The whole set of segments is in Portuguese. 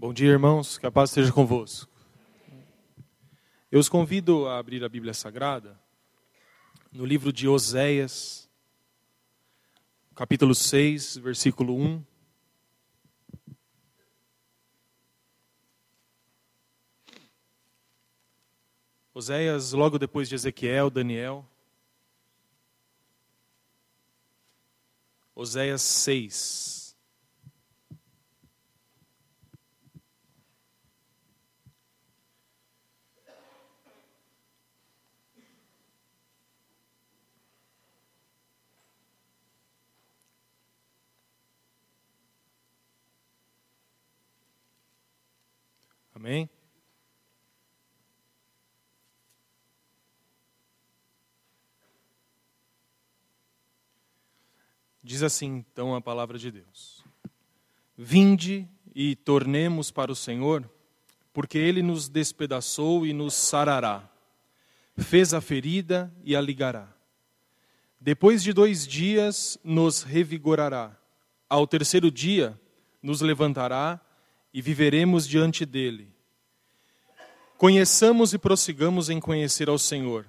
Bom dia, irmãos. Que a paz esteja convosco. Eu os convido a abrir a Bíblia Sagrada no livro de Oséias, capítulo 6, versículo 1. Oséias, logo depois de Ezequiel, Daniel. Oséias 6. Amém? Diz assim então a palavra de Deus: Vinde e tornemos para o Senhor, porque ele nos despedaçou e nos sarará, fez a ferida e a ligará. Depois de dois dias nos revigorará, ao terceiro dia nos levantará e viveremos diante dele. Conheçamos e prossigamos em conhecer ao Senhor.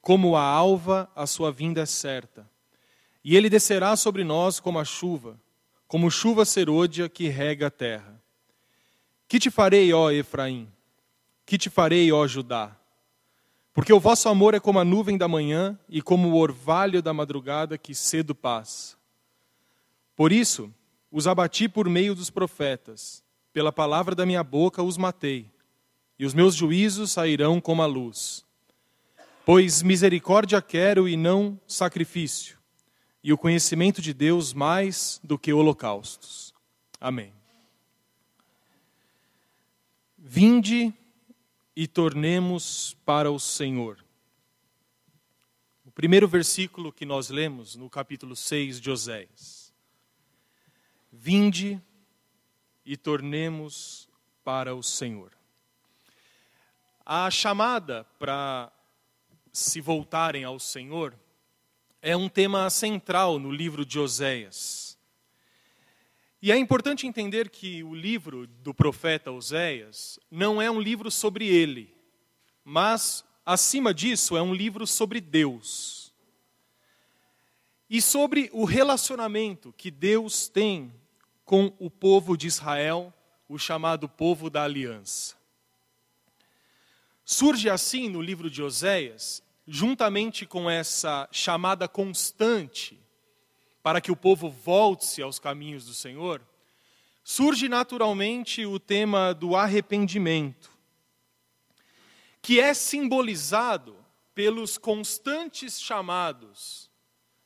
Como a alva, a sua vinda é certa. E ele descerá sobre nós como a chuva, como chuva serôdia que rega a terra. Que te farei, ó Efraim? Que te farei, ó Judá? Porque o vosso amor é como a nuvem da manhã e como o orvalho da madrugada que cedo passa. Por isso, os abati por meio dos profetas pela palavra da minha boca os matei, e os meus juízos sairão como a luz. Pois misericórdia quero e não sacrifício, e o conhecimento de Deus mais do que holocaustos. Amém. Vinde e tornemos para o Senhor. O primeiro versículo que nós lemos no capítulo 6 de Oséias. Vinde e tornemos para o Senhor. A chamada para se voltarem ao Senhor é um tema central no livro de Oséias. E é importante entender que o livro do profeta Oséias não é um livro sobre ele, mas, acima disso, é um livro sobre Deus. E sobre o relacionamento que Deus tem com o povo de Israel, o chamado povo da aliança. Surge assim no livro de Oséias, juntamente com essa chamada constante para que o povo volte-se aos caminhos do Senhor, surge naturalmente o tema do arrependimento, que é simbolizado pelos constantes chamados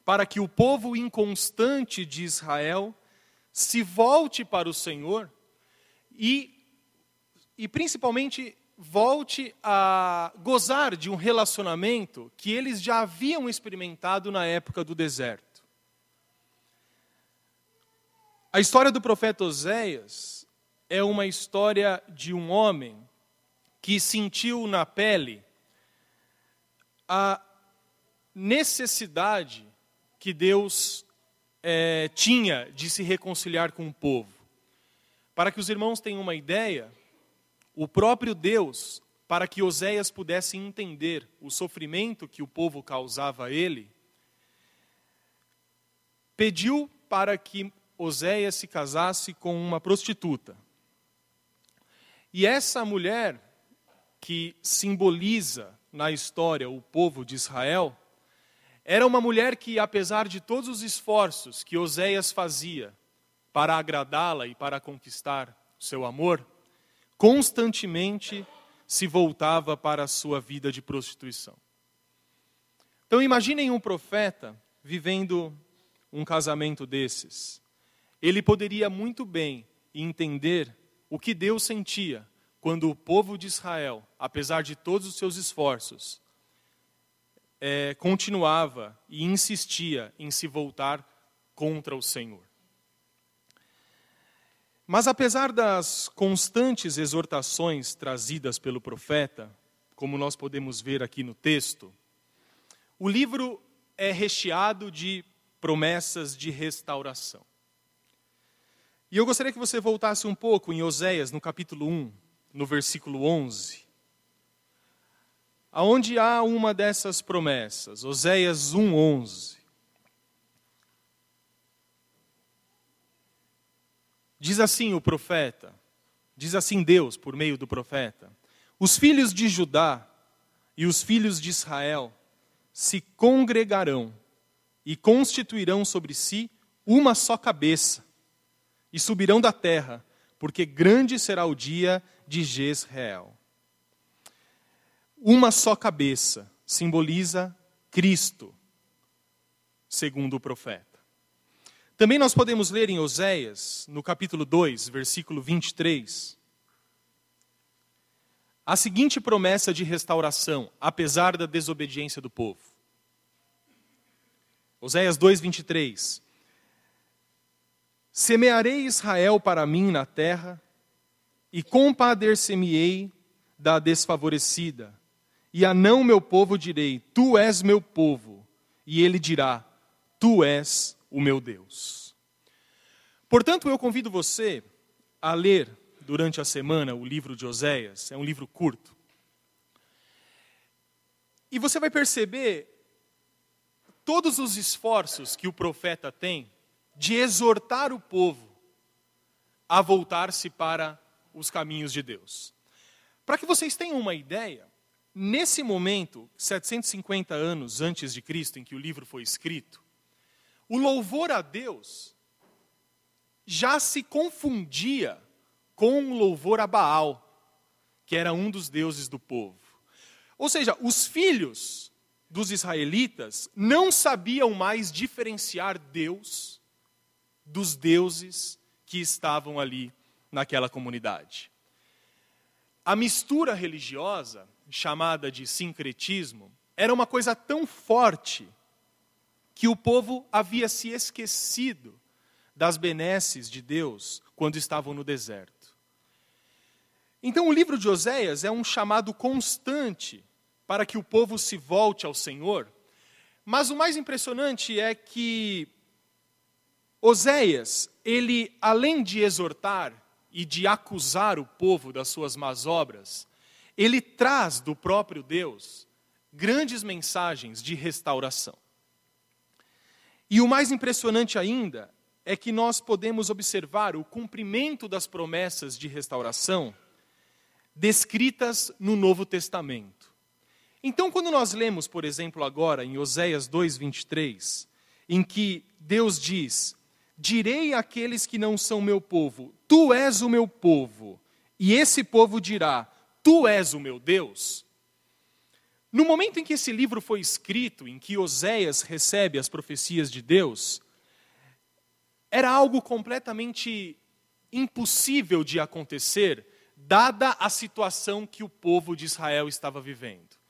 para que o povo inconstante de Israel se volte para o Senhor e, e principalmente volte a gozar de um relacionamento que eles já haviam experimentado na época do deserto. A história do profeta Oséias é uma história de um homem que sentiu na pele a necessidade que Deus é, tinha de se reconciliar com o povo. Para que os irmãos tenham uma ideia, o próprio Deus, para que Oséias pudesse entender o sofrimento que o povo causava a ele, pediu para que Oséias se casasse com uma prostituta. E essa mulher, que simboliza na história o povo de Israel, era uma mulher que, apesar de todos os esforços que Oséias fazia para agradá-la e para conquistar seu amor, constantemente se voltava para a sua vida de prostituição. Então imaginem um profeta vivendo um casamento desses. Ele poderia muito bem entender o que Deus sentia quando o povo de Israel, apesar de todos os seus esforços, é, continuava e insistia em se voltar contra o Senhor. Mas apesar das constantes exortações trazidas pelo profeta, como nós podemos ver aqui no texto, o livro é recheado de promessas de restauração. E eu gostaria que você voltasse um pouco em Oséias, no capítulo 1, no versículo 11. Aonde há uma dessas promessas, Oséias 1:11. Diz assim o profeta, diz assim Deus por meio do profeta: Os filhos de Judá e os filhos de Israel se congregarão e constituirão sobre si uma só cabeça, e subirão da terra, porque grande será o dia de Jezreel. Uma só cabeça simboliza Cristo, segundo o profeta. Também nós podemos ler em Oséias, no capítulo 2, versículo 23, a seguinte promessa de restauração, apesar da desobediência do povo. Oséias 2, 23. Semearei Israel para mim na terra, e compadecer-me-ei da desfavorecida. E a não meu povo direi: Tu és meu povo. E ele dirá: Tu és o meu Deus. Portanto, eu convido você a ler durante a semana o livro de Oséias, é um livro curto. E você vai perceber todos os esforços que o profeta tem de exortar o povo a voltar-se para os caminhos de Deus. Para que vocês tenham uma ideia, nesse momento, 750 anos antes de Cristo, em que o livro foi escrito, o louvor a Deus já se confundia com o louvor a Baal, que era um dos deuses do povo. Ou seja, os filhos dos israelitas não sabiam mais diferenciar Deus dos deuses que estavam ali naquela comunidade. A mistura religiosa, chamada de sincretismo, era uma coisa tão forte que o povo havia se esquecido das benesses de Deus quando estavam no deserto. Então, o livro de Oséias é um chamado constante para que o povo se volte ao Senhor. Mas o mais impressionante é que Oséias, ele, além de exortar e de acusar o povo das suas más obras, ele traz do próprio Deus grandes mensagens de restauração. E o mais impressionante ainda é que nós podemos observar o cumprimento das promessas de restauração descritas no Novo Testamento. Então, quando nós lemos, por exemplo, agora em Oséias 2:23, em que Deus diz: Direi àqueles que não são meu povo, tu és o meu povo, e esse povo dirá: Tu és o meu Deus. No momento em que esse livro foi escrito, em que Oséias recebe as profecias de Deus, era algo completamente impossível de acontecer, dada a situação que o povo de Israel estava vivendo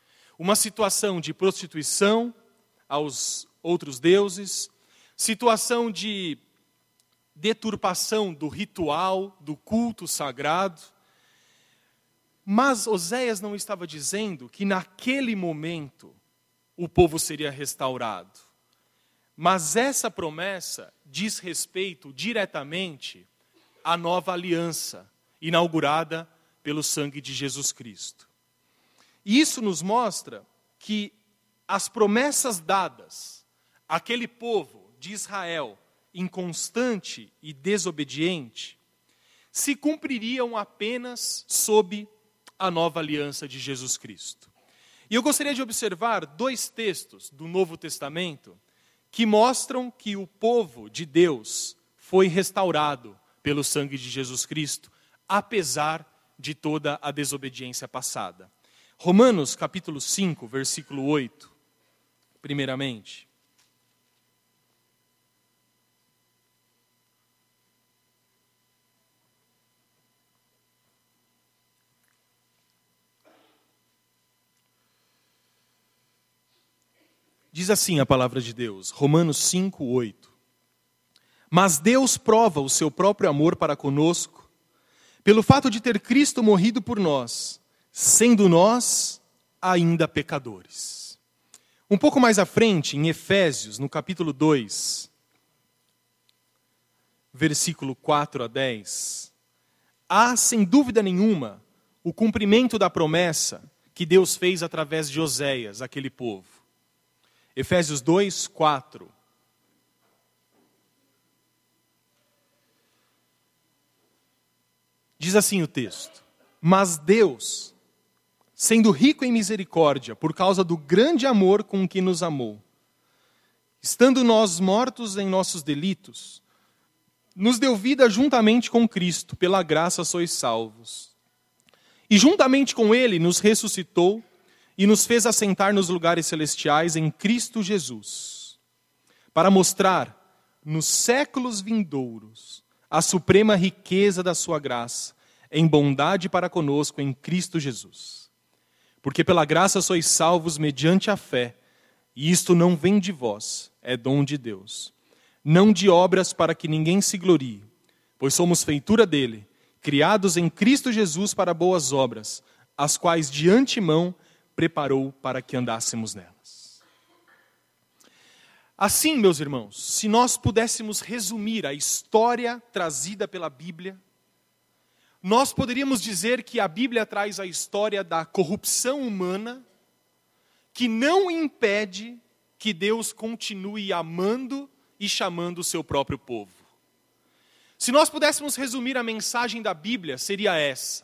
uma situação de prostituição aos outros deuses, situação de deturpação do ritual, do culto sagrado. Mas Oséias não estava dizendo que naquele momento o povo seria restaurado. Mas essa promessa diz respeito diretamente à nova aliança inaugurada pelo sangue de Jesus Cristo. E isso nos mostra que as promessas dadas àquele povo de Israel, inconstante e desobediente, se cumpririam apenas sob a nova aliança de Jesus Cristo. E eu gostaria de observar dois textos do Novo Testamento que mostram que o povo de Deus foi restaurado pelo sangue de Jesus Cristo, apesar de toda a desobediência passada. Romanos capítulo 5, versículo 8, primeiramente. Diz assim a palavra de Deus, Romanos 5, 8. Mas Deus prova o seu próprio amor para conosco, pelo fato de ter Cristo morrido por nós sendo nós ainda pecadores. Um pouco mais à frente, em Efésios, no capítulo 2, versículo 4 a 10, há, sem dúvida nenhuma, o cumprimento da promessa que Deus fez através de Oséias, aquele povo. Efésios 2, 4. Diz assim o texto: Mas Deus, sendo rico em misericórdia, por causa do grande amor com que nos amou, estando nós mortos em nossos delitos, nos deu vida juntamente com Cristo, pela graça sois salvos. E juntamente com Ele nos ressuscitou e nos fez assentar nos lugares celestiais em Cristo Jesus, para mostrar nos séculos vindouros a suprema riqueza da sua graça, em bondade para conosco em Cristo Jesus. Porque pela graça sois salvos mediante a fé, e isto não vem de vós, é dom de Deus. Não de obras para que ninguém se glorie, pois somos feitura dele, criados em Cristo Jesus para boas obras, as quais de antemão preparou para que andássemos nelas. Assim, meus irmãos, se nós pudéssemos resumir a história trazida pela Bíblia, nós poderíamos dizer que a Bíblia traz a história da corrupção humana, que não impede que Deus continue amando e chamando o seu próprio povo. Se nós pudéssemos resumir a mensagem da Bíblia, seria essa: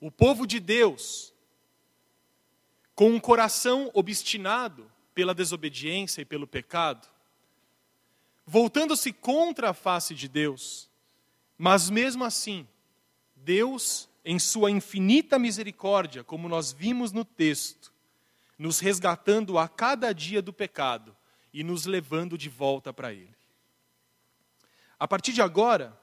o povo de Deus, com um coração obstinado, pela desobediência e pelo pecado, voltando-se contra a face de Deus, mas mesmo assim, Deus, em sua infinita misericórdia, como nós vimos no texto, nos resgatando a cada dia do pecado e nos levando de volta para Ele. A partir de agora,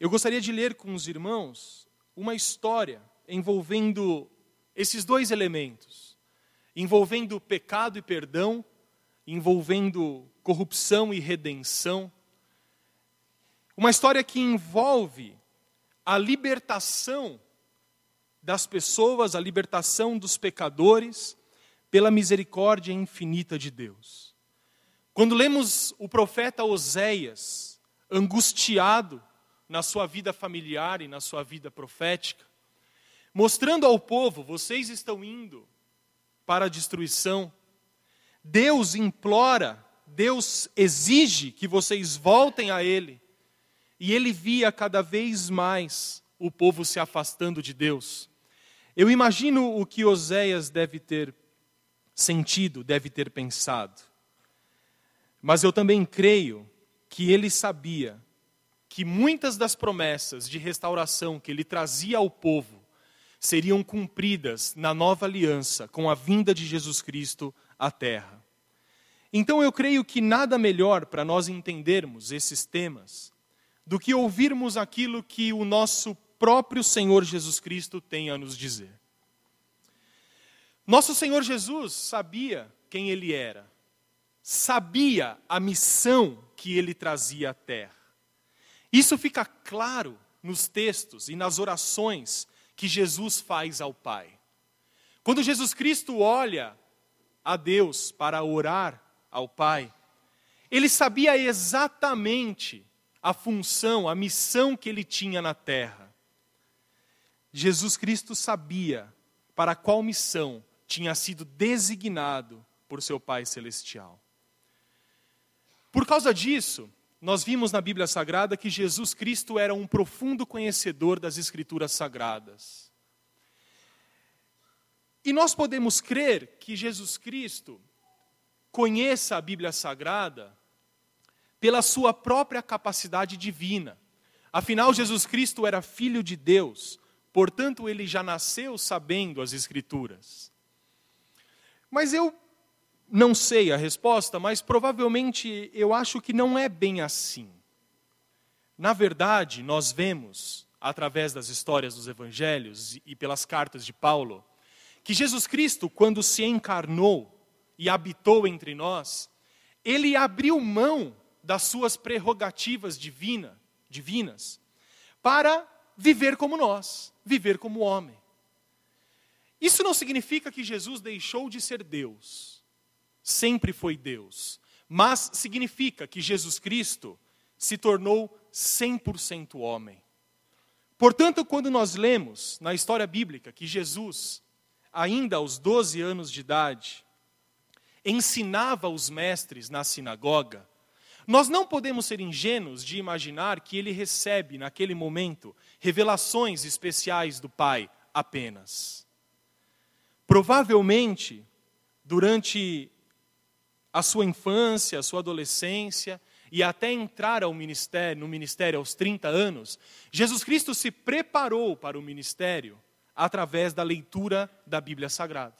eu gostaria de ler com os irmãos uma história envolvendo esses dois elementos envolvendo pecado e perdão, envolvendo corrupção e redenção. Uma história que envolve a libertação das pessoas, a libertação dos pecadores, pela misericórdia infinita de Deus. Quando lemos o profeta Oséias, angustiado na sua vida familiar e na sua vida profética, mostrando ao povo: vocês estão indo para a destruição. Deus implora, Deus exige que vocês voltem a Ele. E ele via cada vez mais o povo se afastando de Deus. Eu imagino o que Oséias deve ter sentido, deve ter pensado. Mas eu também creio que ele sabia que muitas das promessas de restauração que ele trazia ao povo seriam cumpridas na nova aliança com a vinda de Jesus Cristo à terra. Então eu creio que nada melhor para nós entendermos esses temas do que ouvirmos aquilo que o nosso próprio Senhor Jesus Cristo tem a nos dizer. Nosso Senhor Jesus sabia quem ele era, sabia a missão que ele trazia à terra. Isso fica claro nos textos e nas orações que Jesus faz ao Pai. Quando Jesus Cristo olha a Deus para orar ao Pai, ele sabia exatamente a função, a missão que ele tinha na terra. Jesus Cristo sabia para qual missão tinha sido designado por seu Pai Celestial. Por causa disso, nós vimos na Bíblia Sagrada que Jesus Cristo era um profundo conhecedor das Escrituras Sagradas. E nós podemos crer que Jesus Cristo conheça a Bíblia Sagrada pela sua própria capacidade divina. Afinal, Jesus Cristo era filho de Deus, portanto, ele já nasceu sabendo as Escrituras. Mas eu não sei a resposta, mas provavelmente eu acho que não é bem assim. Na verdade, nós vemos, através das histórias dos evangelhos e pelas cartas de Paulo, que Jesus Cristo, quando se encarnou e habitou entre nós, ele abriu mão das suas prerrogativas divina, divinas para viver como nós, viver como homem. Isso não significa que Jesus deixou de ser Deus sempre foi Deus. Mas significa que Jesus Cristo se tornou 100% homem. Portanto, quando nós lemos na história bíblica que Jesus, ainda aos 12 anos de idade, ensinava os mestres na sinagoga, nós não podemos ser ingênuos de imaginar que ele recebe, naquele momento, revelações especiais do Pai apenas. Provavelmente, durante a sua infância, a sua adolescência e até entrar ao ministério, no ministério aos 30 anos, Jesus Cristo se preparou para o ministério através da leitura da Bíblia Sagrada.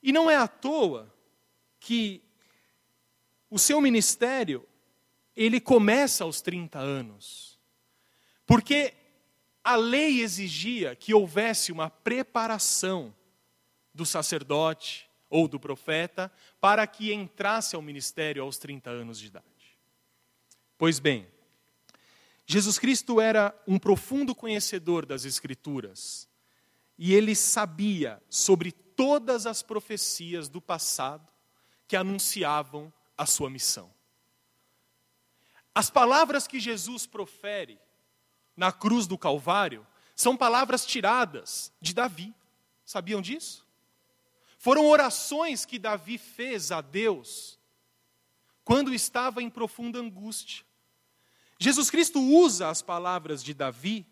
E não é à toa que o seu ministério ele começa aos 30 anos. Porque a lei exigia que houvesse uma preparação do sacerdote, ou do profeta, para que entrasse ao ministério aos 30 anos de idade. Pois bem, Jesus Cristo era um profundo conhecedor das Escrituras e ele sabia sobre todas as profecias do passado que anunciavam a sua missão. As palavras que Jesus profere na cruz do Calvário são palavras tiradas de Davi. Sabiam disso? Foram orações que Davi fez a Deus quando estava em profunda angústia. Jesus Cristo usa as palavras de Davi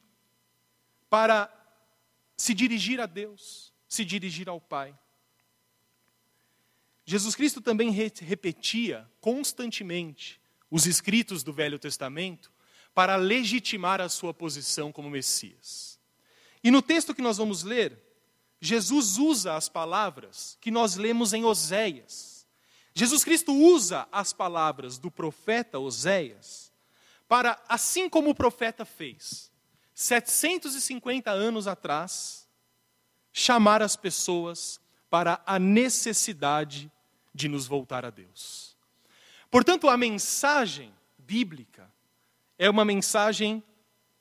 para se dirigir a Deus, se dirigir ao Pai. Jesus Cristo também repetia constantemente os escritos do Velho Testamento para legitimar a sua posição como Messias. E no texto que nós vamos ler, Jesus usa as palavras que nós lemos em Oséias. Jesus Cristo usa as palavras do profeta Oséias para, assim como o profeta fez, 750 anos atrás, chamar as pessoas para a necessidade de nos voltar a Deus. Portanto, a mensagem bíblica é uma mensagem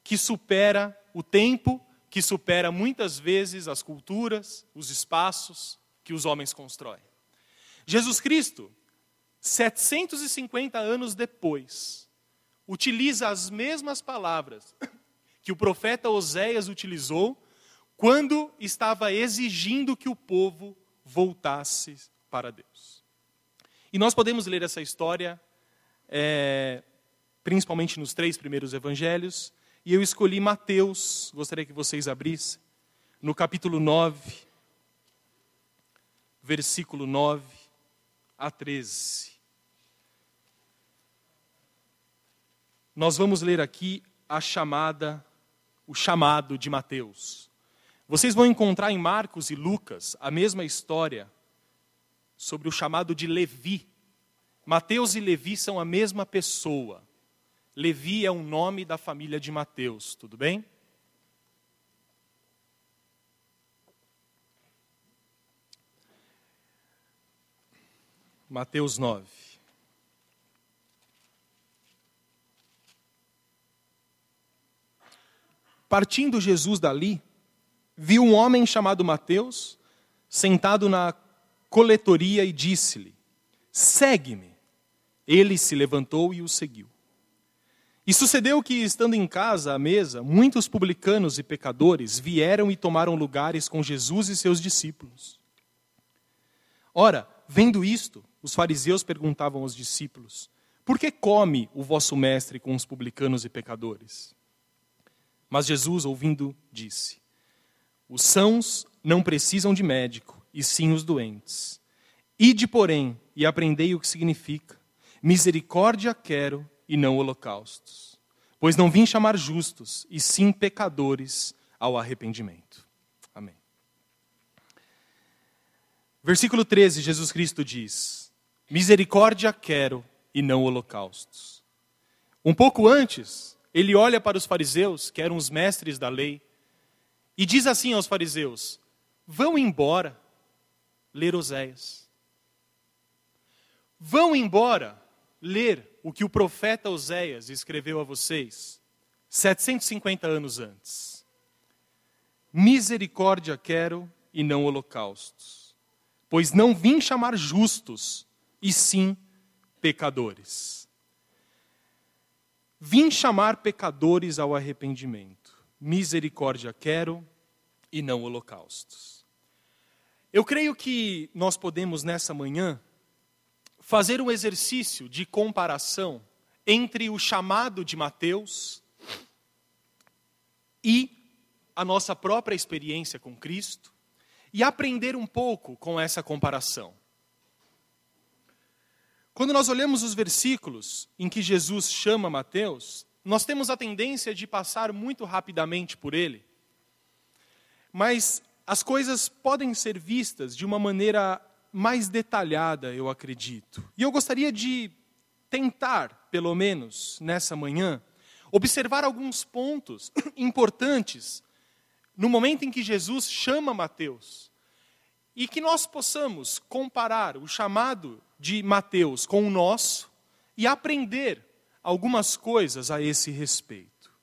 que supera o tempo que supera muitas vezes as culturas, os espaços que os homens constroem. Jesus Cristo, 750 anos depois, utiliza as mesmas palavras que o profeta Oséias utilizou quando estava exigindo que o povo voltasse para Deus. E nós podemos ler essa história, é, principalmente nos três primeiros evangelhos, e eu escolhi Mateus, gostaria que vocês abrissem, no capítulo 9, versículo 9 a 13. Nós vamos ler aqui a chamada, o chamado de Mateus. Vocês vão encontrar em Marcos e Lucas a mesma história sobre o chamado de Levi. Mateus e Levi são a mesma pessoa. Levi é um nome da família de Mateus, tudo bem? Mateus 9. Partindo Jesus dali, viu um homem chamado Mateus sentado na coletoria e disse-lhe: Segue-me. Ele se levantou e o seguiu. E sucedeu que, estando em casa à mesa, muitos publicanos e pecadores vieram e tomaram lugares com Jesus e seus discípulos. Ora, vendo isto, os fariseus perguntavam aos discípulos: Por que come o vosso mestre com os publicanos e pecadores? Mas Jesus, ouvindo, disse: Os sãos não precisam de médico, e sim os doentes. Ide, porém, e aprendei o que significa: misericórdia quero e não holocaustos. Pois não vim chamar justos, e sim pecadores ao arrependimento. Amém. Versículo 13, Jesus Cristo diz: Misericórdia quero e não holocaustos. Um pouco antes, ele olha para os fariseus, que eram os mestres da lei, e diz assim aos fariseus: Vão embora ler Oséias. Vão embora ler o que o profeta Oséias escreveu a vocês 750 anos antes. Misericórdia quero e não holocaustos, pois não vim chamar justos, e sim pecadores. Vim chamar pecadores ao arrependimento. Misericórdia quero e não holocaustos. Eu creio que nós podemos nessa manhã fazer um exercício de comparação entre o chamado de Mateus e a nossa própria experiência com Cristo e aprender um pouco com essa comparação. Quando nós olhamos os versículos em que Jesus chama Mateus, nós temos a tendência de passar muito rapidamente por ele. Mas as coisas podem ser vistas de uma maneira mais detalhada, eu acredito. E eu gostaria de tentar, pelo menos nessa manhã, observar alguns pontos importantes no momento em que Jesus chama Mateus. E que nós possamos comparar o chamado de Mateus com o nosso e aprender algumas coisas a esse respeito.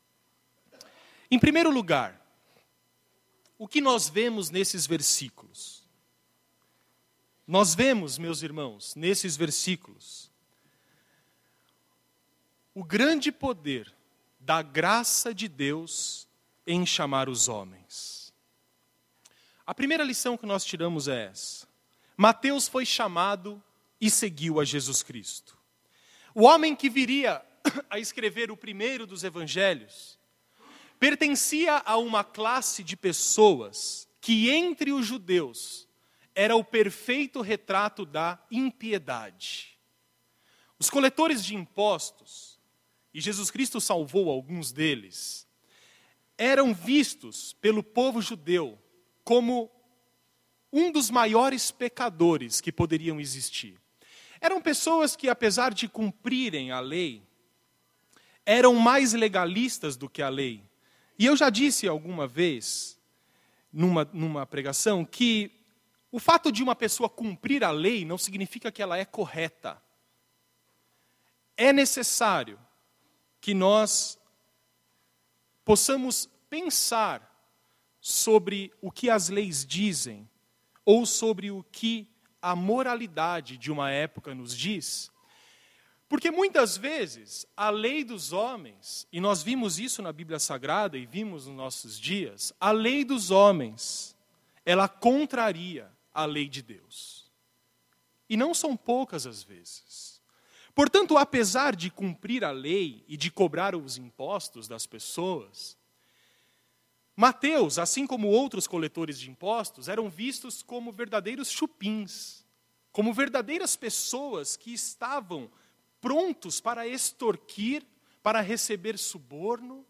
Em primeiro lugar, o que nós vemos nesses versículos? Nós vemos, meus irmãos, nesses versículos, o grande poder da graça de Deus em chamar os homens. A primeira lição que nós tiramos é essa. Mateus foi chamado e seguiu a Jesus Cristo. O homem que viria a escrever o primeiro dos evangelhos pertencia a uma classe de pessoas que, entre os judeus, era o perfeito retrato da impiedade. Os coletores de impostos, e Jesus Cristo salvou alguns deles, eram vistos pelo povo judeu como um dos maiores pecadores que poderiam existir. Eram pessoas que, apesar de cumprirem a lei, eram mais legalistas do que a lei. E eu já disse alguma vez, numa, numa pregação, que o fato de uma pessoa cumprir a lei não significa que ela é correta. É necessário que nós possamos pensar sobre o que as leis dizem, ou sobre o que a moralidade de uma época nos diz, porque muitas vezes a lei dos homens, e nós vimos isso na Bíblia Sagrada e vimos nos nossos dias, a lei dos homens, ela contraria a lei de Deus. E não são poucas as vezes. Portanto, apesar de cumprir a lei e de cobrar os impostos das pessoas, Mateus, assim como outros coletores de impostos, eram vistos como verdadeiros chupins, como verdadeiras pessoas que estavam prontos para extorquir, para receber suborno,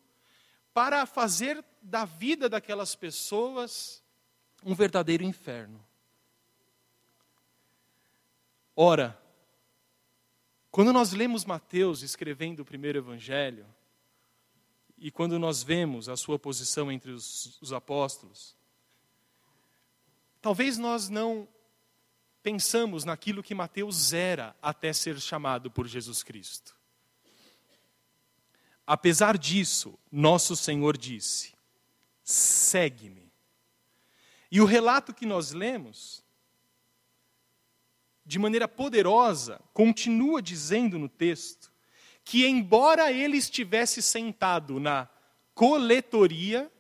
para fazer da vida daquelas pessoas um verdadeiro inferno. Ora, quando nós lemos Mateus escrevendo o primeiro evangelho, e quando nós vemos a sua posição entre os, os apóstolos, talvez nós não pensamos naquilo que Mateus era até ser chamado por Jesus Cristo. Apesar disso, nosso Senhor disse: segue-me. E o relato que nós lemos, de maneira poderosa, continua dizendo no texto que, embora ele estivesse sentado na coletoria,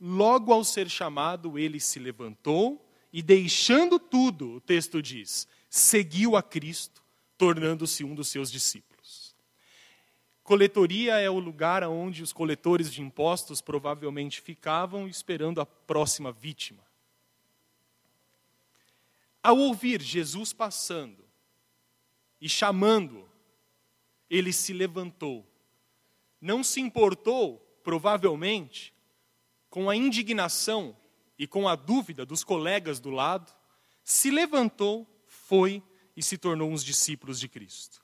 logo ao ser chamado, ele se levantou e deixando tudo, o texto diz, seguiu a Cristo, tornando-se um dos seus discípulos. Coletoria é o lugar onde os coletores de impostos provavelmente ficavam esperando a próxima vítima. Ao ouvir Jesus passando e chamando, ele se levantou. Não se importou, provavelmente, com a indignação e com a dúvida dos colegas do lado, se levantou, foi e se tornou uns discípulos de Cristo.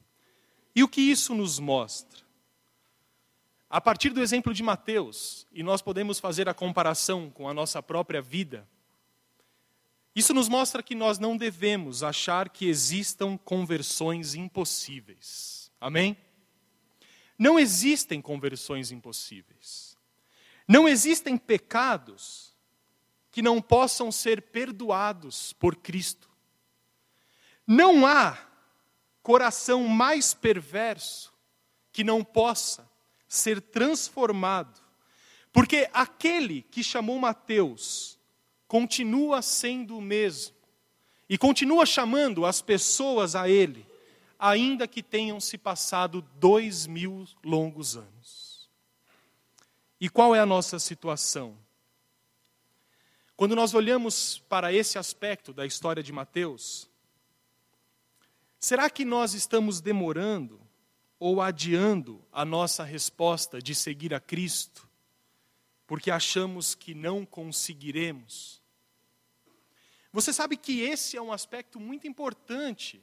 E o que isso nos mostra? A partir do exemplo de Mateus, e nós podemos fazer a comparação com a nossa própria vida, isso nos mostra que nós não devemos achar que existam conversões impossíveis. Amém? Não existem conversões impossíveis. Não existem pecados que não possam ser perdoados por Cristo. Não há coração mais perverso que não possa ser transformado, porque aquele que chamou Mateus continua sendo o mesmo e continua chamando as pessoas a ele, ainda que tenham se passado dois mil longos anos. E qual é a nossa situação? Quando nós olhamos para esse aspecto da história de Mateus, será que nós estamos demorando ou adiando a nossa resposta de seguir a Cristo, porque achamos que não conseguiremos? Você sabe que esse é um aspecto muito importante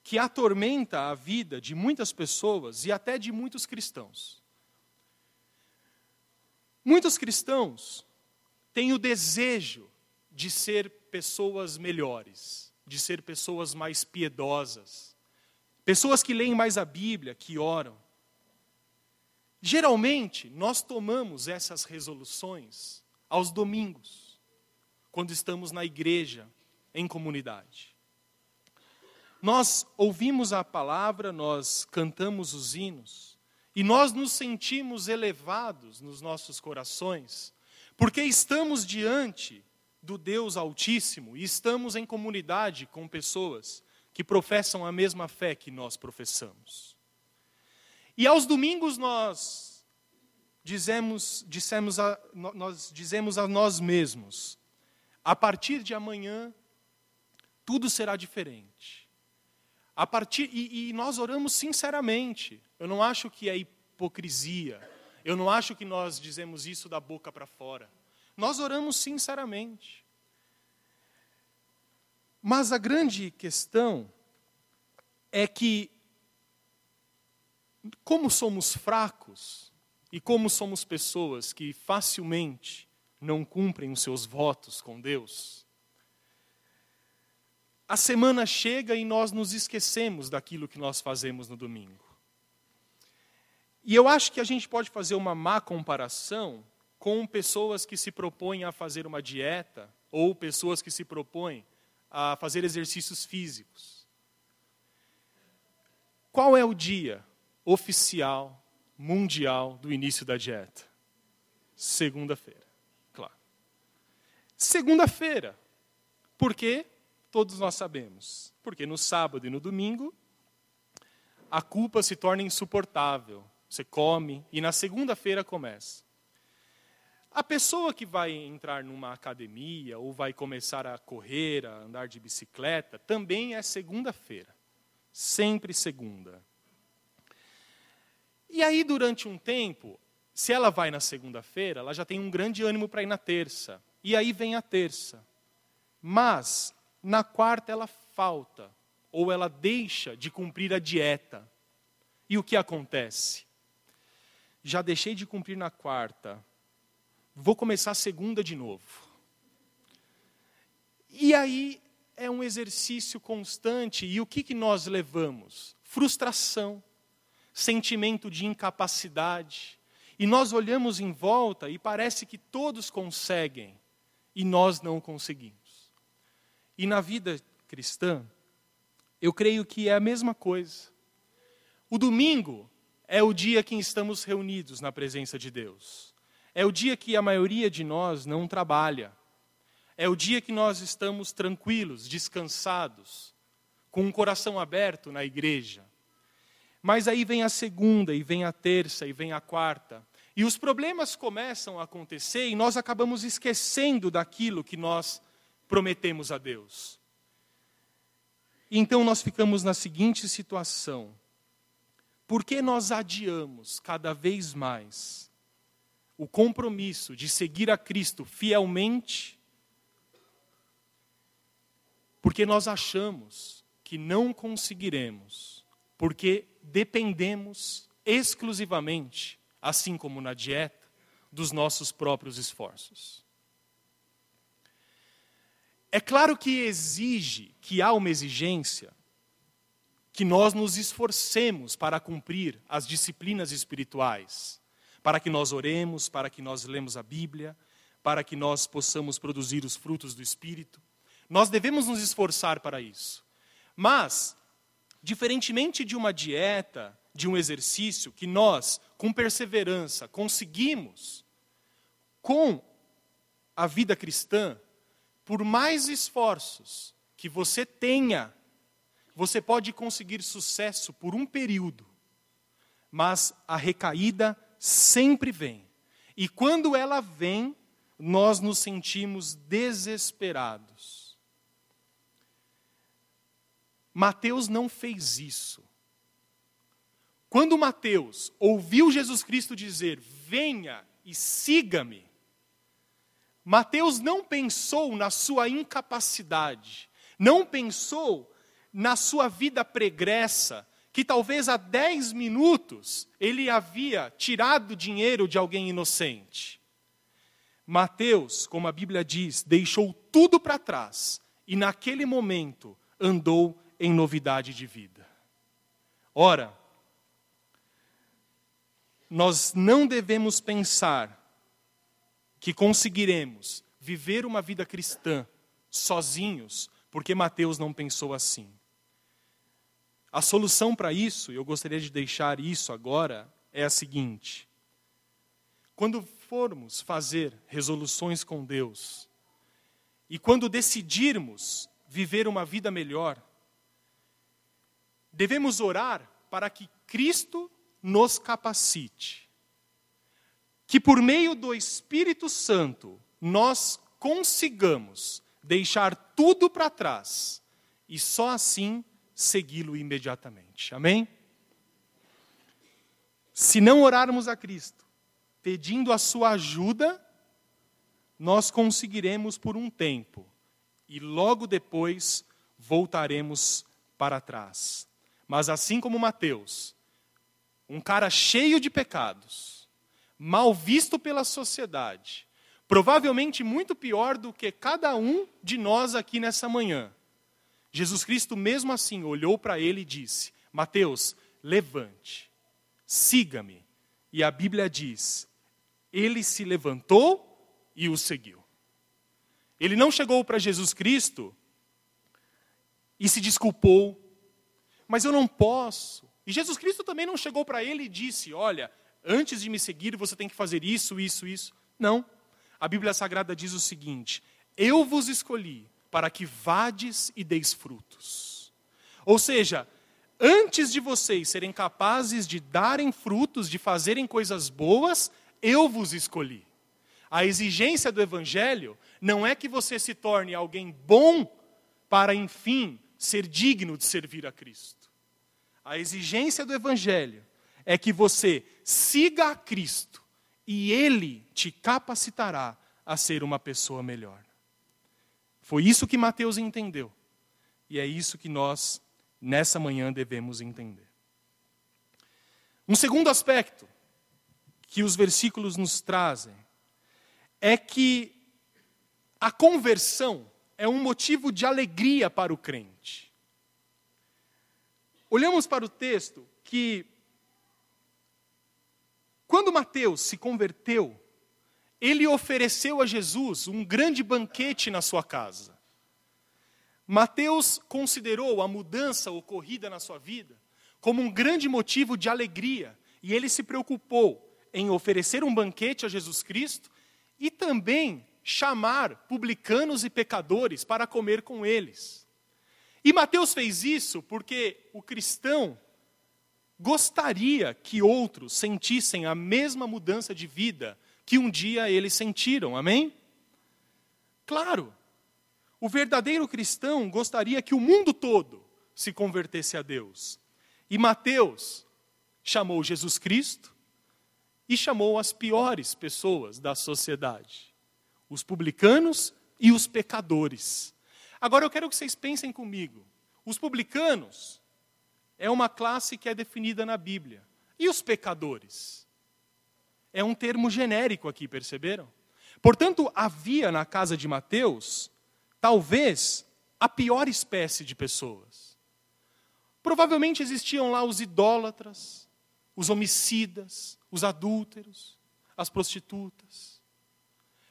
que atormenta a vida de muitas pessoas e até de muitos cristãos. Muitos cristãos têm o desejo de ser pessoas melhores, de ser pessoas mais piedosas, pessoas que leem mais a Bíblia, que oram. Geralmente, nós tomamos essas resoluções aos domingos, quando estamos na igreja, em comunidade. Nós ouvimos a palavra, nós cantamos os hinos, e nós nos sentimos elevados nos nossos corações porque estamos diante do Deus Altíssimo e estamos em comunidade com pessoas que professam a mesma fé que nós professamos. E aos domingos nós dizemos, dissemos a, nós dizemos a nós mesmos: a partir de amanhã tudo será diferente. A partir e, e nós oramos sinceramente. Eu não acho que é hipocrisia eu não acho que nós dizemos isso da boca para fora. Nós oramos sinceramente. Mas a grande questão é que, como somos fracos e como somos pessoas que facilmente não cumprem os seus votos com Deus, a semana chega e nós nos esquecemos daquilo que nós fazemos no domingo. E eu acho que a gente pode fazer uma má comparação com pessoas que se propõem a fazer uma dieta ou pessoas que se propõem a fazer exercícios físicos. Qual é o dia oficial, mundial, do início da dieta? Segunda-feira. Segunda-feira. Por quê? Todos nós sabemos. Porque no sábado e no domingo, a culpa se torna insuportável você come e na segunda-feira começa. A pessoa que vai entrar numa academia ou vai começar a correr, a andar de bicicleta, também é segunda-feira. Sempre segunda. E aí, durante um tempo, se ela vai na segunda-feira, ela já tem um grande ânimo para ir na terça. E aí vem a terça. Mas, na quarta, ela falta, ou ela deixa de cumprir a dieta. E o que acontece? já deixei de cumprir na quarta, vou começar a segunda de novo. E aí é um exercício constante, e o que, que nós levamos? Frustração, sentimento de incapacidade. E nós olhamos em volta e parece que todos conseguem, e nós não conseguimos. E na vida cristã, eu creio que é a mesma coisa. O domingo é o dia que estamos reunidos na presença de Deus. É o dia que a maioria de nós não trabalha. É o dia que nós estamos tranquilos, descansados, com um coração aberto na igreja. Mas aí vem a segunda, e vem a terça, e vem a quarta. E os problemas começam a acontecer e nós acabamos esquecendo daquilo que nós prometemos a Deus. Então nós ficamos na seguinte situação: por que nós adiamos cada vez mais o compromisso de seguir a Cristo fielmente? Porque nós achamos que não conseguiremos, porque dependemos exclusivamente, assim como na dieta, dos nossos próprios esforços. É claro que exige, que há uma exigência que nós nos esforcemos para cumprir as disciplinas espirituais, para que nós oremos, para que nós lemos a Bíblia, para que nós possamos produzir os frutos do Espírito. Nós devemos nos esforçar para isso. Mas, diferentemente de uma dieta de um exercício que nós, com perseverança, conseguimos, com a vida cristã, por mais esforços que você tenha, você pode conseguir sucesso por um período, mas a recaída sempre vem. E quando ela vem, nós nos sentimos desesperados. Mateus não fez isso. Quando Mateus ouviu Jesus Cristo dizer: Venha e siga-me, Mateus não pensou na sua incapacidade, não pensou na sua vida pregressa, que talvez há dez minutos ele havia tirado dinheiro de alguém inocente. Mateus, como a Bíblia diz, deixou tudo para trás e naquele momento andou em novidade de vida. Ora, nós não devemos pensar que conseguiremos viver uma vida cristã sozinhos, porque Mateus não pensou assim. A solução para isso, e eu gostaria de deixar isso agora, é a seguinte: quando formos fazer resoluções com Deus, e quando decidirmos viver uma vida melhor, devemos orar para que Cristo nos capacite. Que por meio do Espírito Santo nós consigamos deixar tudo para trás e só assim segui-lo imediatamente. Amém? Se não orarmos a Cristo, pedindo a sua ajuda, nós conseguiremos por um tempo e logo depois voltaremos para trás. Mas assim como Mateus, um cara cheio de pecados, mal visto pela sociedade, provavelmente muito pior do que cada um de nós aqui nessa manhã. Jesus Cristo, mesmo assim, olhou para ele e disse: Mateus, levante, siga-me. E a Bíblia diz: ele se levantou e o seguiu. Ele não chegou para Jesus Cristo e se desculpou, mas eu não posso, e Jesus Cristo também não chegou para ele e disse: Olha, antes de me seguir você tem que fazer isso, isso, isso. Não. A Bíblia Sagrada diz o seguinte: Eu vos escolhi para que vades e deis frutos. Ou seja, antes de vocês serem capazes de darem frutos, de fazerem coisas boas, eu vos escolhi. A exigência do Evangelho não é que você se torne alguém bom para, enfim, ser digno de servir a Cristo. A exigência do Evangelho é que você siga a Cristo e Ele te capacitará a ser uma pessoa melhor. Foi isso que Mateus entendeu. E é isso que nós, nessa manhã, devemos entender. Um segundo aspecto que os versículos nos trazem é que a conversão é um motivo de alegria para o crente. Olhamos para o texto que, quando Mateus se converteu, ele ofereceu a Jesus um grande banquete na sua casa. Mateus considerou a mudança ocorrida na sua vida como um grande motivo de alegria, e ele se preocupou em oferecer um banquete a Jesus Cristo e também chamar publicanos e pecadores para comer com eles. E Mateus fez isso porque o cristão gostaria que outros sentissem a mesma mudança de vida que um dia eles sentiram, amém? Claro, o verdadeiro cristão gostaria que o mundo todo se convertesse a Deus. E Mateus chamou Jesus Cristo e chamou as piores pessoas da sociedade: os publicanos e os pecadores. Agora eu quero que vocês pensem comigo. Os publicanos é uma classe que é definida na Bíblia. E os pecadores? É um termo genérico aqui, perceberam? Portanto, havia na casa de Mateus, talvez, a pior espécie de pessoas. Provavelmente existiam lá os idólatras, os homicidas, os adúlteros, as prostitutas.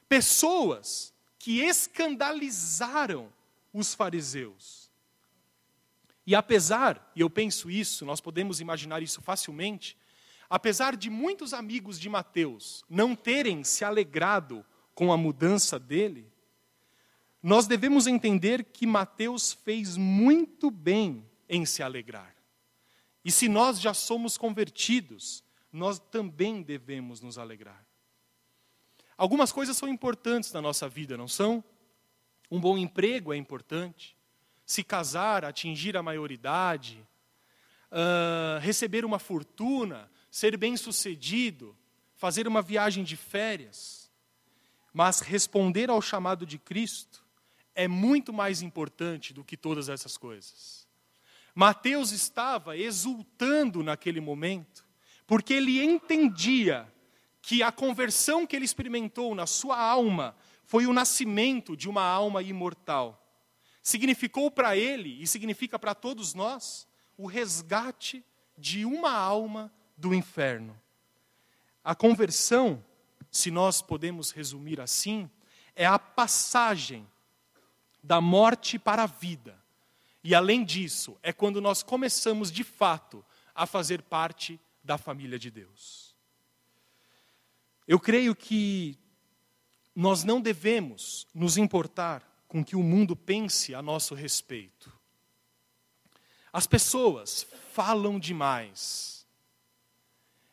Pessoas que escandalizaram os fariseus. E apesar, e eu penso isso, nós podemos imaginar isso facilmente, apesar de muitos amigos de Mateus não terem se alegrado com a mudança dele, nós devemos entender que Mateus fez muito bem em se alegrar. E se nós já somos convertidos, nós também devemos nos alegrar. Algumas coisas são importantes na nossa vida, não são? Um bom emprego é importante. Se casar, atingir a maioridade, uh, receber uma fortuna, ser bem-sucedido, fazer uma viagem de férias. Mas responder ao chamado de Cristo é muito mais importante do que todas essas coisas. Mateus estava exultando naquele momento, porque ele entendia que a conversão que ele experimentou na sua alma foi o nascimento de uma alma imortal. Significou para ele, e significa para todos nós, o resgate de uma alma do inferno. A conversão, se nós podemos resumir assim, é a passagem da morte para a vida. E além disso, é quando nós começamos de fato a fazer parte da família de Deus. Eu creio que nós não devemos nos importar com que o mundo pense a nosso respeito. As pessoas falam demais.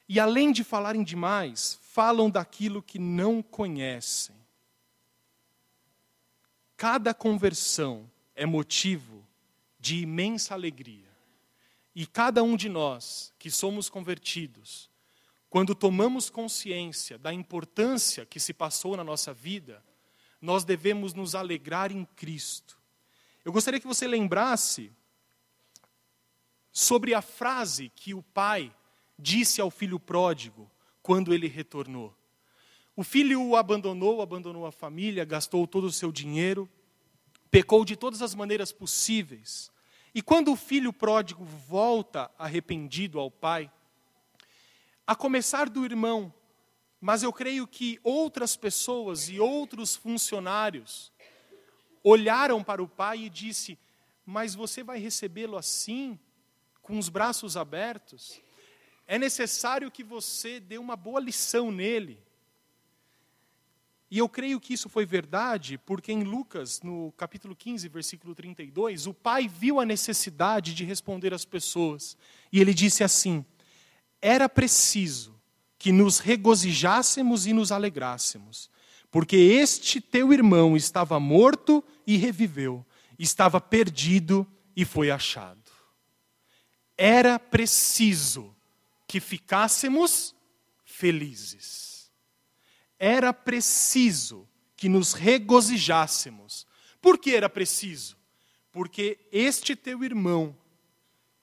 E além de falarem demais, falam daquilo que não conhecem. Cada conversão é motivo de imensa alegria. E cada um de nós que somos convertidos quando tomamos consciência da importância que se passou na nossa vida, nós devemos nos alegrar em Cristo. Eu gostaria que você lembrasse sobre a frase que o pai disse ao filho pródigo quando ele retornou. O filho o abandonou, abandonou a família, gastou todo o seu dinheiro, pecou de todas as maneiras possíveis. E quando o filho pródigo volta arrependido ao pai, a começar do irmão, mas eu creio que outras pessoas e outros funcionários olharam para o pai e disse: "Mas você vai recebê-lo assim, com os braços abertos? É necessário que você dê uma boa lição nele." E eu creio que isso foi verdade, porque em Lucas, no capítulo 15, versículo 32, o pai viu a necessidade de responder às pessoas, e ele disse assim: era preciso que nos regozijássemos e nos alegrássemos, porque este teu irmão estava morto e reviveu, estava perdido e foi achado. Era preciso que ficássemos felizes. Era preciso que nos regozijássemos. Por que era preciso? Porque este teu irmão,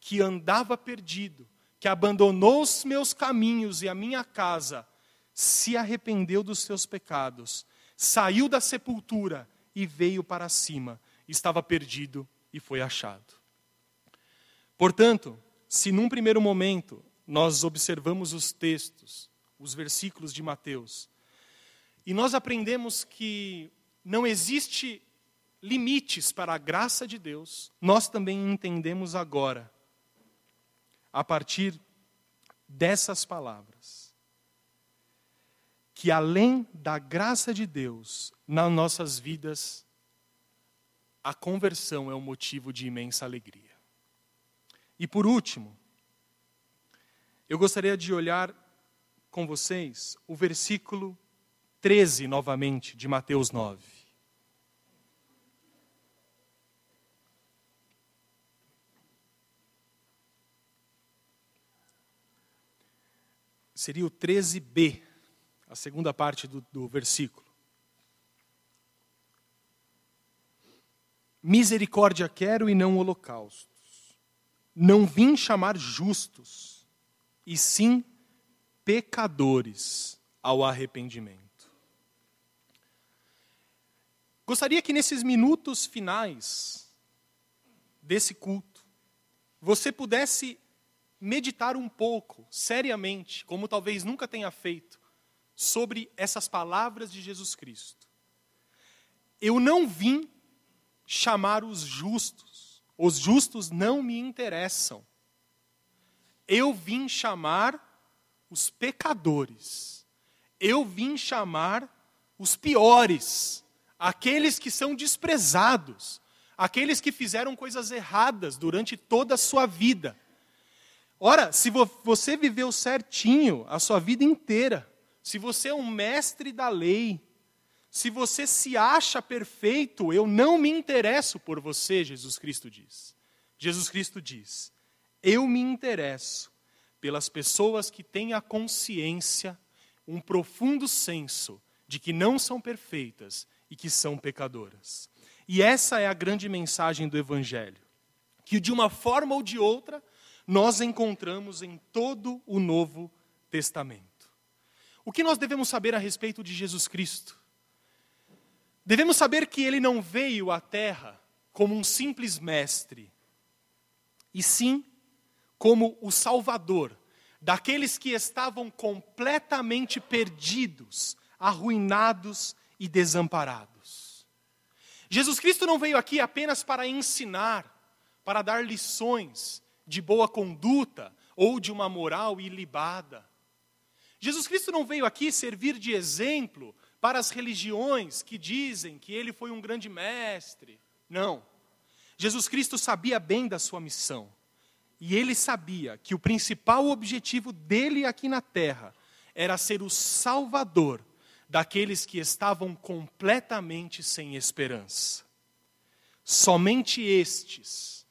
que andava perdido, que abandonou os meus caminhos e a minha casa, se arrependeu dos seus pecados, saiu da sepultura e veio para cima, estava perdido e foi achado. Portanto, se num primeiro momento nós observamos os textos, os versículos de Mateus, e nós aprendemos que não existe limites para a graça de Deus, nós também entendemos agora a partir dessas palavras. Que além da graça de Deus nas nossas vidas, a conversão é um motivo de imensa alegria. E por último, eu gostaria de olhar com vocês o versículo 13 novamente de Mateus 9. Seria o 13b, a segunda parte do, do versículo. Misericórdia quero e não holocaustos. Não vim chamar justos, e sim pecadores ao arrependimento. Gostaria que nesses minutos finais desse culto, você pudesse meditar um pouco, seriamente, como talvez nunca tenha feito, sobre essas palavras de Jesus Cristo. Eu não vim chamar os justos, Os justos não me interessam. Eu vim chamar os pecadores. Eu vim chamar os piores, aqueles que são desprezados, aqueles que fizeram coisas erradas durante toda a sua vida. Ora, se você viveu certinho a sua vida inteira, se você é um mestre da lei, se você se acha perfeito, eu não me interesso por você, Jesus Cristo diz. Jesus Cristo diz: Eu me interesso pelas pessoas que têm a consciência, um profundo senso de que não são perfeitas e que são pecadoras. E essa é a grande mensagem do Evangelho, que de uma forma ou de outra nós encontramos em todo o Novo Testamento. O que nós devemos saber a respeito de Jesus Cristo? Devemos saber que ele não veio à Terra como um simples mestre, e sim como o Salvador daqueles que estavam completamente perdidos, arruinados e desamparados. Jesus Cristo não veio aqui apenas para ensinar, para dar lições de boa conduta ou de uma moral ilibada. Jesus Cristo não veio aqui servir de exemplo para as religiões que dizem que ele foi um grande mestre. Não. Jesus Cristo sabia bem da sua missão. E ele sabia que o principal objetivo dele aqui na terra era ser o salvador daqueles que estavam completamente sem esperança. Somente estes,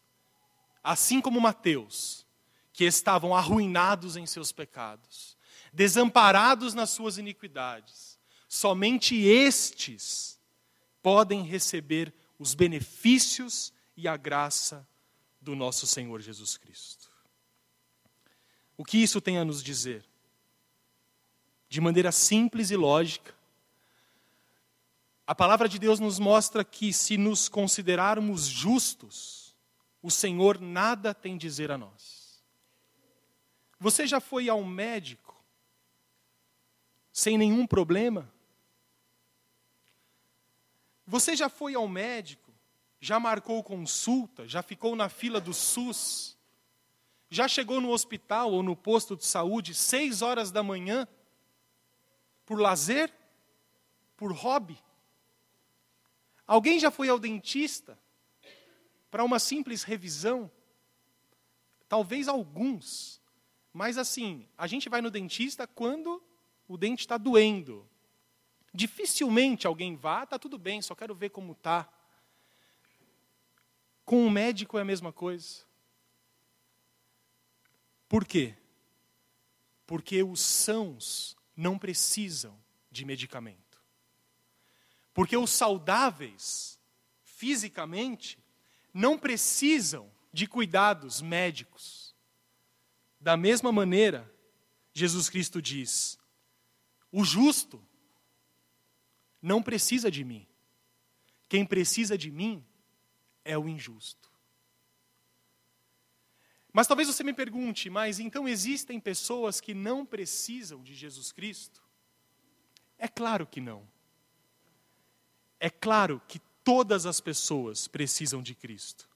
assim como Mateus, que estavam arruinados em seus pecados, desamparados nas suas iniquidades, somente estes podem receber os benefícios e a graça do nosso Senhor Jesus Cristo. O que isso tem a nos dizer? De maneira simples e lógica, a palavra de Deus nos mostra que se nos considerarmos justos, o Senhor nada tem a dizer a nós. Você já foi ao médico sem nenhum problema? Você já foi ao médico já marcou consulta, já ficou na fila do SUS, já chegou no hospital ou no posto de saúde seis horas da manhã, por lazer, por hobby? Alguém já foi ao dentista para uma simples revisão? Talvez alguns, mas assim, a gente vai no dentista quando o dente está doendo. Dificilmente alguém vá, está tudo bem, só quero ver como está. Com o médico é a mesma coisa. Por quê? Porque os sãos não precisam de medicamento. Porque os saudáveis, fisicamente, não precisam de cuidados médicos. Da mesma maneira, Jesus Cristo diz: o justo não precisa de mim. Quem precisa de mim é o injusto. Mas talvez você me pergunte, mas então existem pessoas que não precisam de Jesus Cristo? É claro que não. É claro que todas as pessoas precisam de Cristo.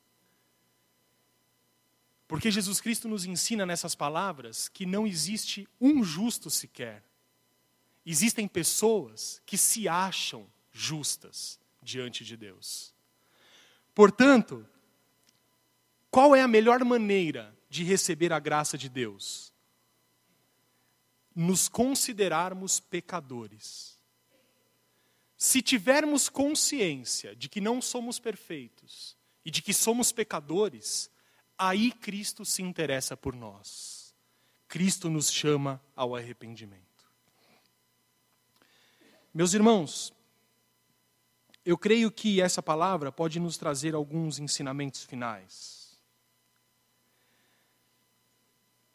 Porque Jesus Cristo nos ensina nessas palavras que não existe um justo sequer. Existem pessoas que se acham justas diante de Deus. Portanto, qual é a melhor maneira de receber a graça de Deus? Nos considerarmos pecadores. Se tivermos consciência de que não somos perfeitos e de que somos pecadores, aí Cristo se interessa por nós. Cristo nos chama ao arrependimento. Meus irmãos, eu creio que essa palavra pode nos trazer alguns ensinamentos finais.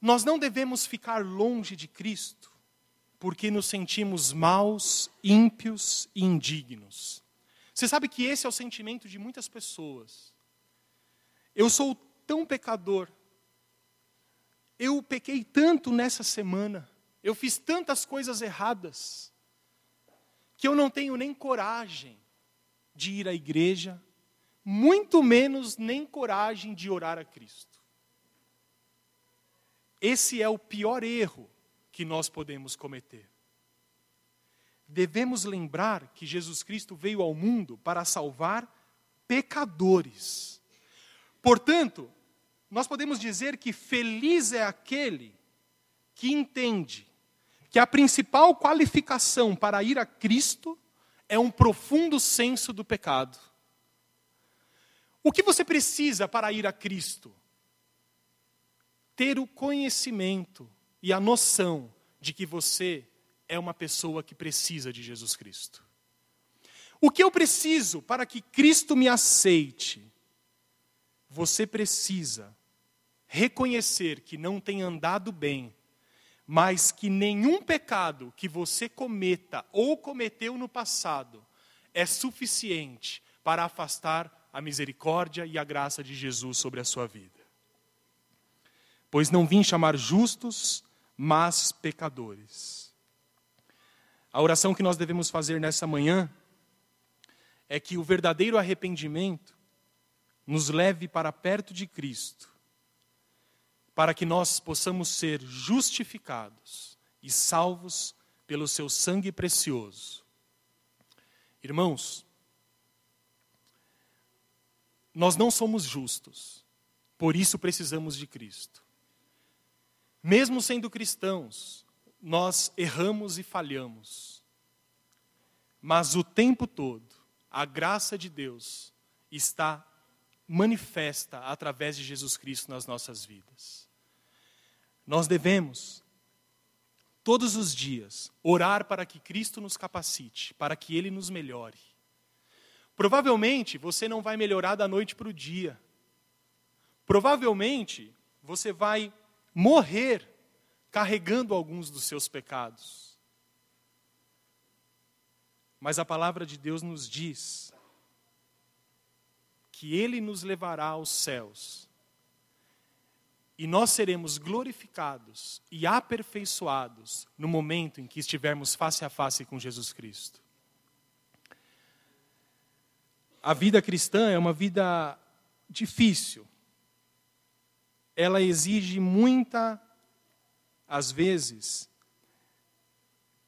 Nós não devemos ficar longe de Cristo porque nos sentimos maus, ímpios e indignos. Você sabe que esse é o sentimento de muitas pessoas. Eu sou tão pecador. Eu pequei tanto nessa semana. Eu fiz tantas coisas erradas que eu não tenho nem coragem de ir à igreja, muito menos nem coragem de orar a Cristo. Esse é o pior erro que nós podemos cometer. Devemos lembrar que Jesus Cristo veio ao mundo para salvar pecadores. Portanto, nós podemos dizer que feliz é aquele que entende que a principal qualificação para ir a Cristo é um profundo senso do pecado. O que você precisa para ir a Cristo? Ter o conhecimento e a noção de que você é uma pessoa que precisa de Jesus Cristo. O que eu preciso para que Cristo me aceite? Você precisa reconhecer que não tem andado bem mas que nenhum pecado que você cometa ou cometeu no passado é suficiente para afastar a misericórdia e a graça de Jesus sobre a sua vida. Pois não vim chamar justos, mas pecadores. A oração que nós devemos fazer nessa manhã é que o verdadeiro arrependimento nos leve para perto de Cristo para que nós possamos ser justificados e salvos pelo seu sangue precioso. Irmãos, nós não somos justos, por isso precisamos de Cristo. Mesmo sendo cristãos, nós erramos e falhamos, mas o tempo todo, a graça de Deus está manifesta através de Jesus Cristo nas nossas vidas. Nós devemos, todos os dias, orar para que Cristo nos capacite, para que Ele nos melhore. Provavelmente você não vai melhorar da noite para o dia. Provavelmente você vai morrer carregando alguns dos seus pecados. Mas a palavra de Deus nos diz que Ele nos levará aos céus. E nós seremos glorificados e aperfeiçoados no momento em que estivermos face a face com Jesus Cristo. A vida cristã é uma vida difícil. Ela exige muita, às vezes,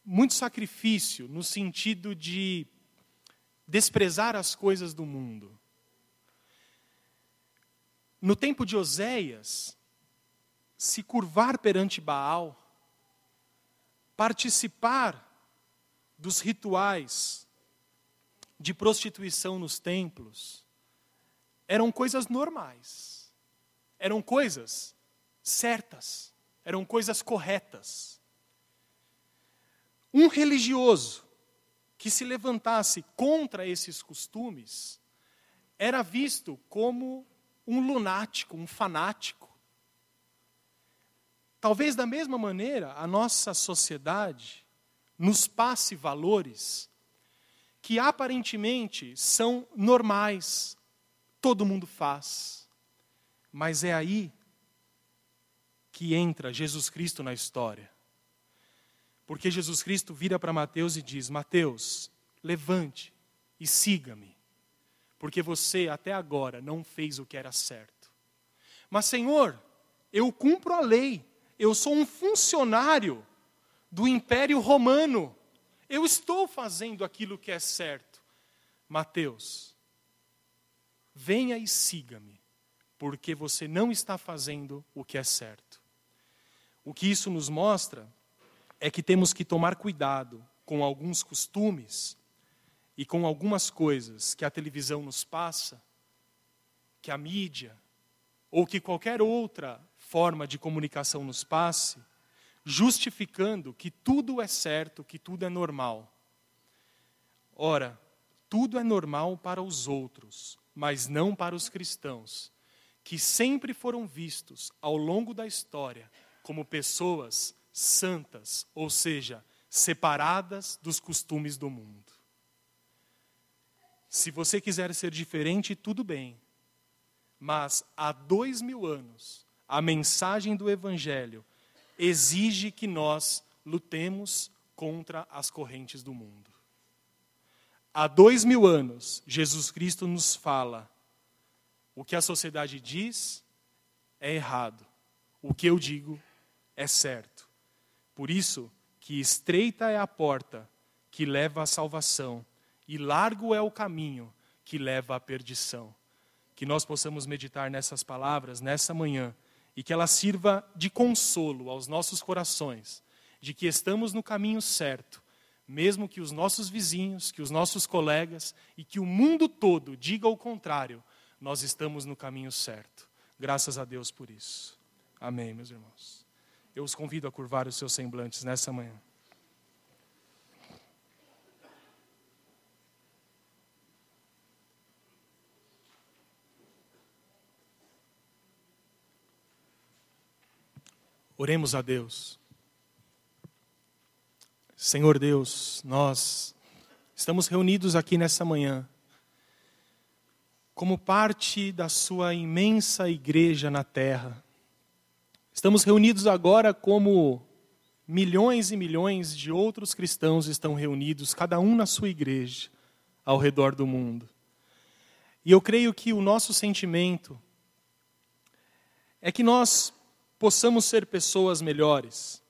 muito sacrifício no sentido de desprezar as coisas do mundo. No tempo de Oséias, se curvar perante Baal, participar dos rituais de prostituição nos templos, eram coisas normais, eram coisas certas, eram coisas corretas. Um religioso que se levantasse contra esses costumes era visto como um lunático, um fanático. Talvez da mesma maneira a nossa sociedade nos passe valores que aparentemente são normais, todo mundo faz, mas é aí que entra Jesus Cristo na história. Porque Jesus Cristo vira para Mateus e diz: Mateus, levante e siga-me porque você até agora não fez o que era certo. Mas, Senhor, eu cumpro a lei, eu sou um funcionário do Império Romano, eu estou fazendo aquilo que é certo. Mateus, venha e siga-me, porque você não está fazendo o que é certo. O que isso nos mostra é que temos que tomar cuidado com alguns costumes e com algumas coisas que a televisão nos passa, que a mídia, ou que qualquer outra forma de comunicação nos passe, justificando que tudo é certo, que tudo é normal. Ora, tudo é normal para os outros, mas não para os cristãos, que sempre foram vistos ao longo da história como pessoas santas, ou seja, separadas dos costumes do mundo. Se você quiser ser diferente, tudo bem. Mas há dois mil anos, a mensagem do Evangelho exige que nós lutemos contra as correntes do mundo. Há dois mil anos, Jesus Cristo nos fala O que a sociedade diz é errado. O que eu digo é certo. Por isso que estreita é a porta que leva à salvação e largo é o caminho que leva à perdição. Que nós possamos meditar nessas palavras nessa manhã e que ela sirva de consolo aos nossos corações, de que estamos no caminho certo, mesmo que os nossos vizinhos, que os nossos colegas e que o mundo todo diga o contrário, nós estamos no caminho certo. Graças a Deus por isso. Amém, meus irmãos. Eu os convido a curvar os seus semblantes nessa manhã. Oremos a Deus. Senhor Deus, nós estamos reunidos aqui nessa manhã como parte da Sua imensa igreja na terra. Estamos reunidos agora como milhões e milhões de outros cristãos estão reunidos, cada um na sua igreja, ao redor do mundo. E eu creio que o nosso sentimento é que nós possamos ser pessoas melhores,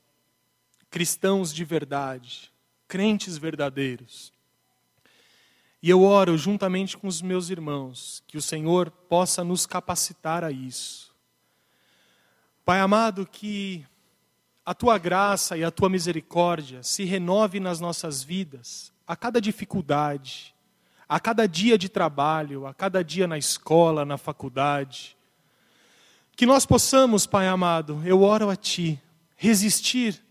cristãos de verdade, crentes verdadeiros. E eu oro juntamente com os meus irmãos, que o Senhor possa nos capacitar a isso. Pai amado, que a tua graça e a tua misericórdia se renove nas nossas vidas, a cada dificuldade, a cada dia de trabalho, a cada dia na escola, na faculdade. Que nós possamos, Pai amado, eu oro a Ti, resistir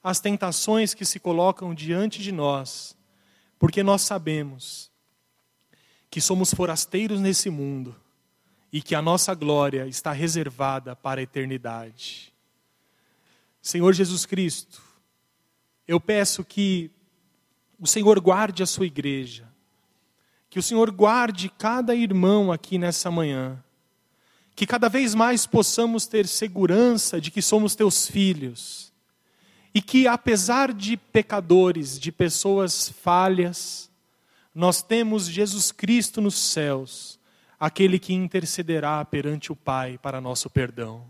às tentações que se colocam diante de nós, porque nós sabemos que somos forasteiros nesse mundo e que a nossa glória está reservada para a eternidade. Senhor Jesus Cristo, eu peço que o Senhor guarde a sua igreja, que o Senhor guarde cada irmão aqui nessa manhã, que cada vez mais possamos ter segurança de que somos teus filhos, e que apesar de pecadores, de pessoas falhas, nós temos Jesus Cristo nos céus, aquele que intercederá perante o Pai para nosso perdão.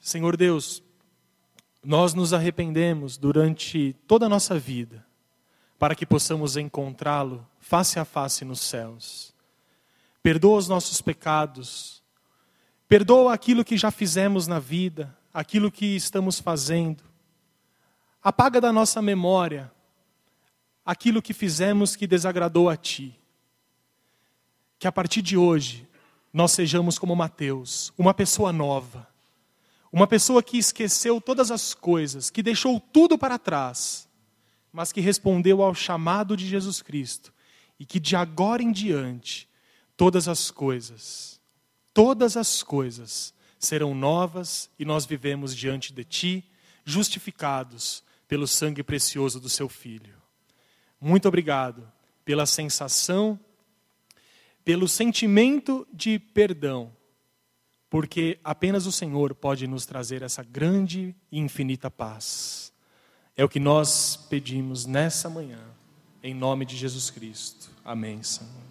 Senhor Deus, nós nos arrependemos durante toda a nossa vida, para que possamos encontrá-lo face a face nos céus. Perdoa os nossos pecados, perdoa aquilo que já fizemos na vida, aquilo que estamos fazendo. Apaga da nossa memória aquilo que fizemos que desagradou a Ti. Que a partir de hoje nós sejamos como Mateus, uma pessoa nova, uma pessoa que esqueceu todas as coisas, que deixou tudo para trás, mas que respondeu ao chamado de Jesus Cristo e que de agora em diante todas as coisas, todas as coisas serão novas e nós vivemos diante de Ti, justificados pelo sangue precioso do Seu Filho. Muito obrigado pela sensação, pelo sentimento de perdão, porque apenas o Senhor pode nos trazer essa grande e infinita paz. É o que nós pedimos nessa manhã, em nome de Jesus Cristo. Amém, Senhor.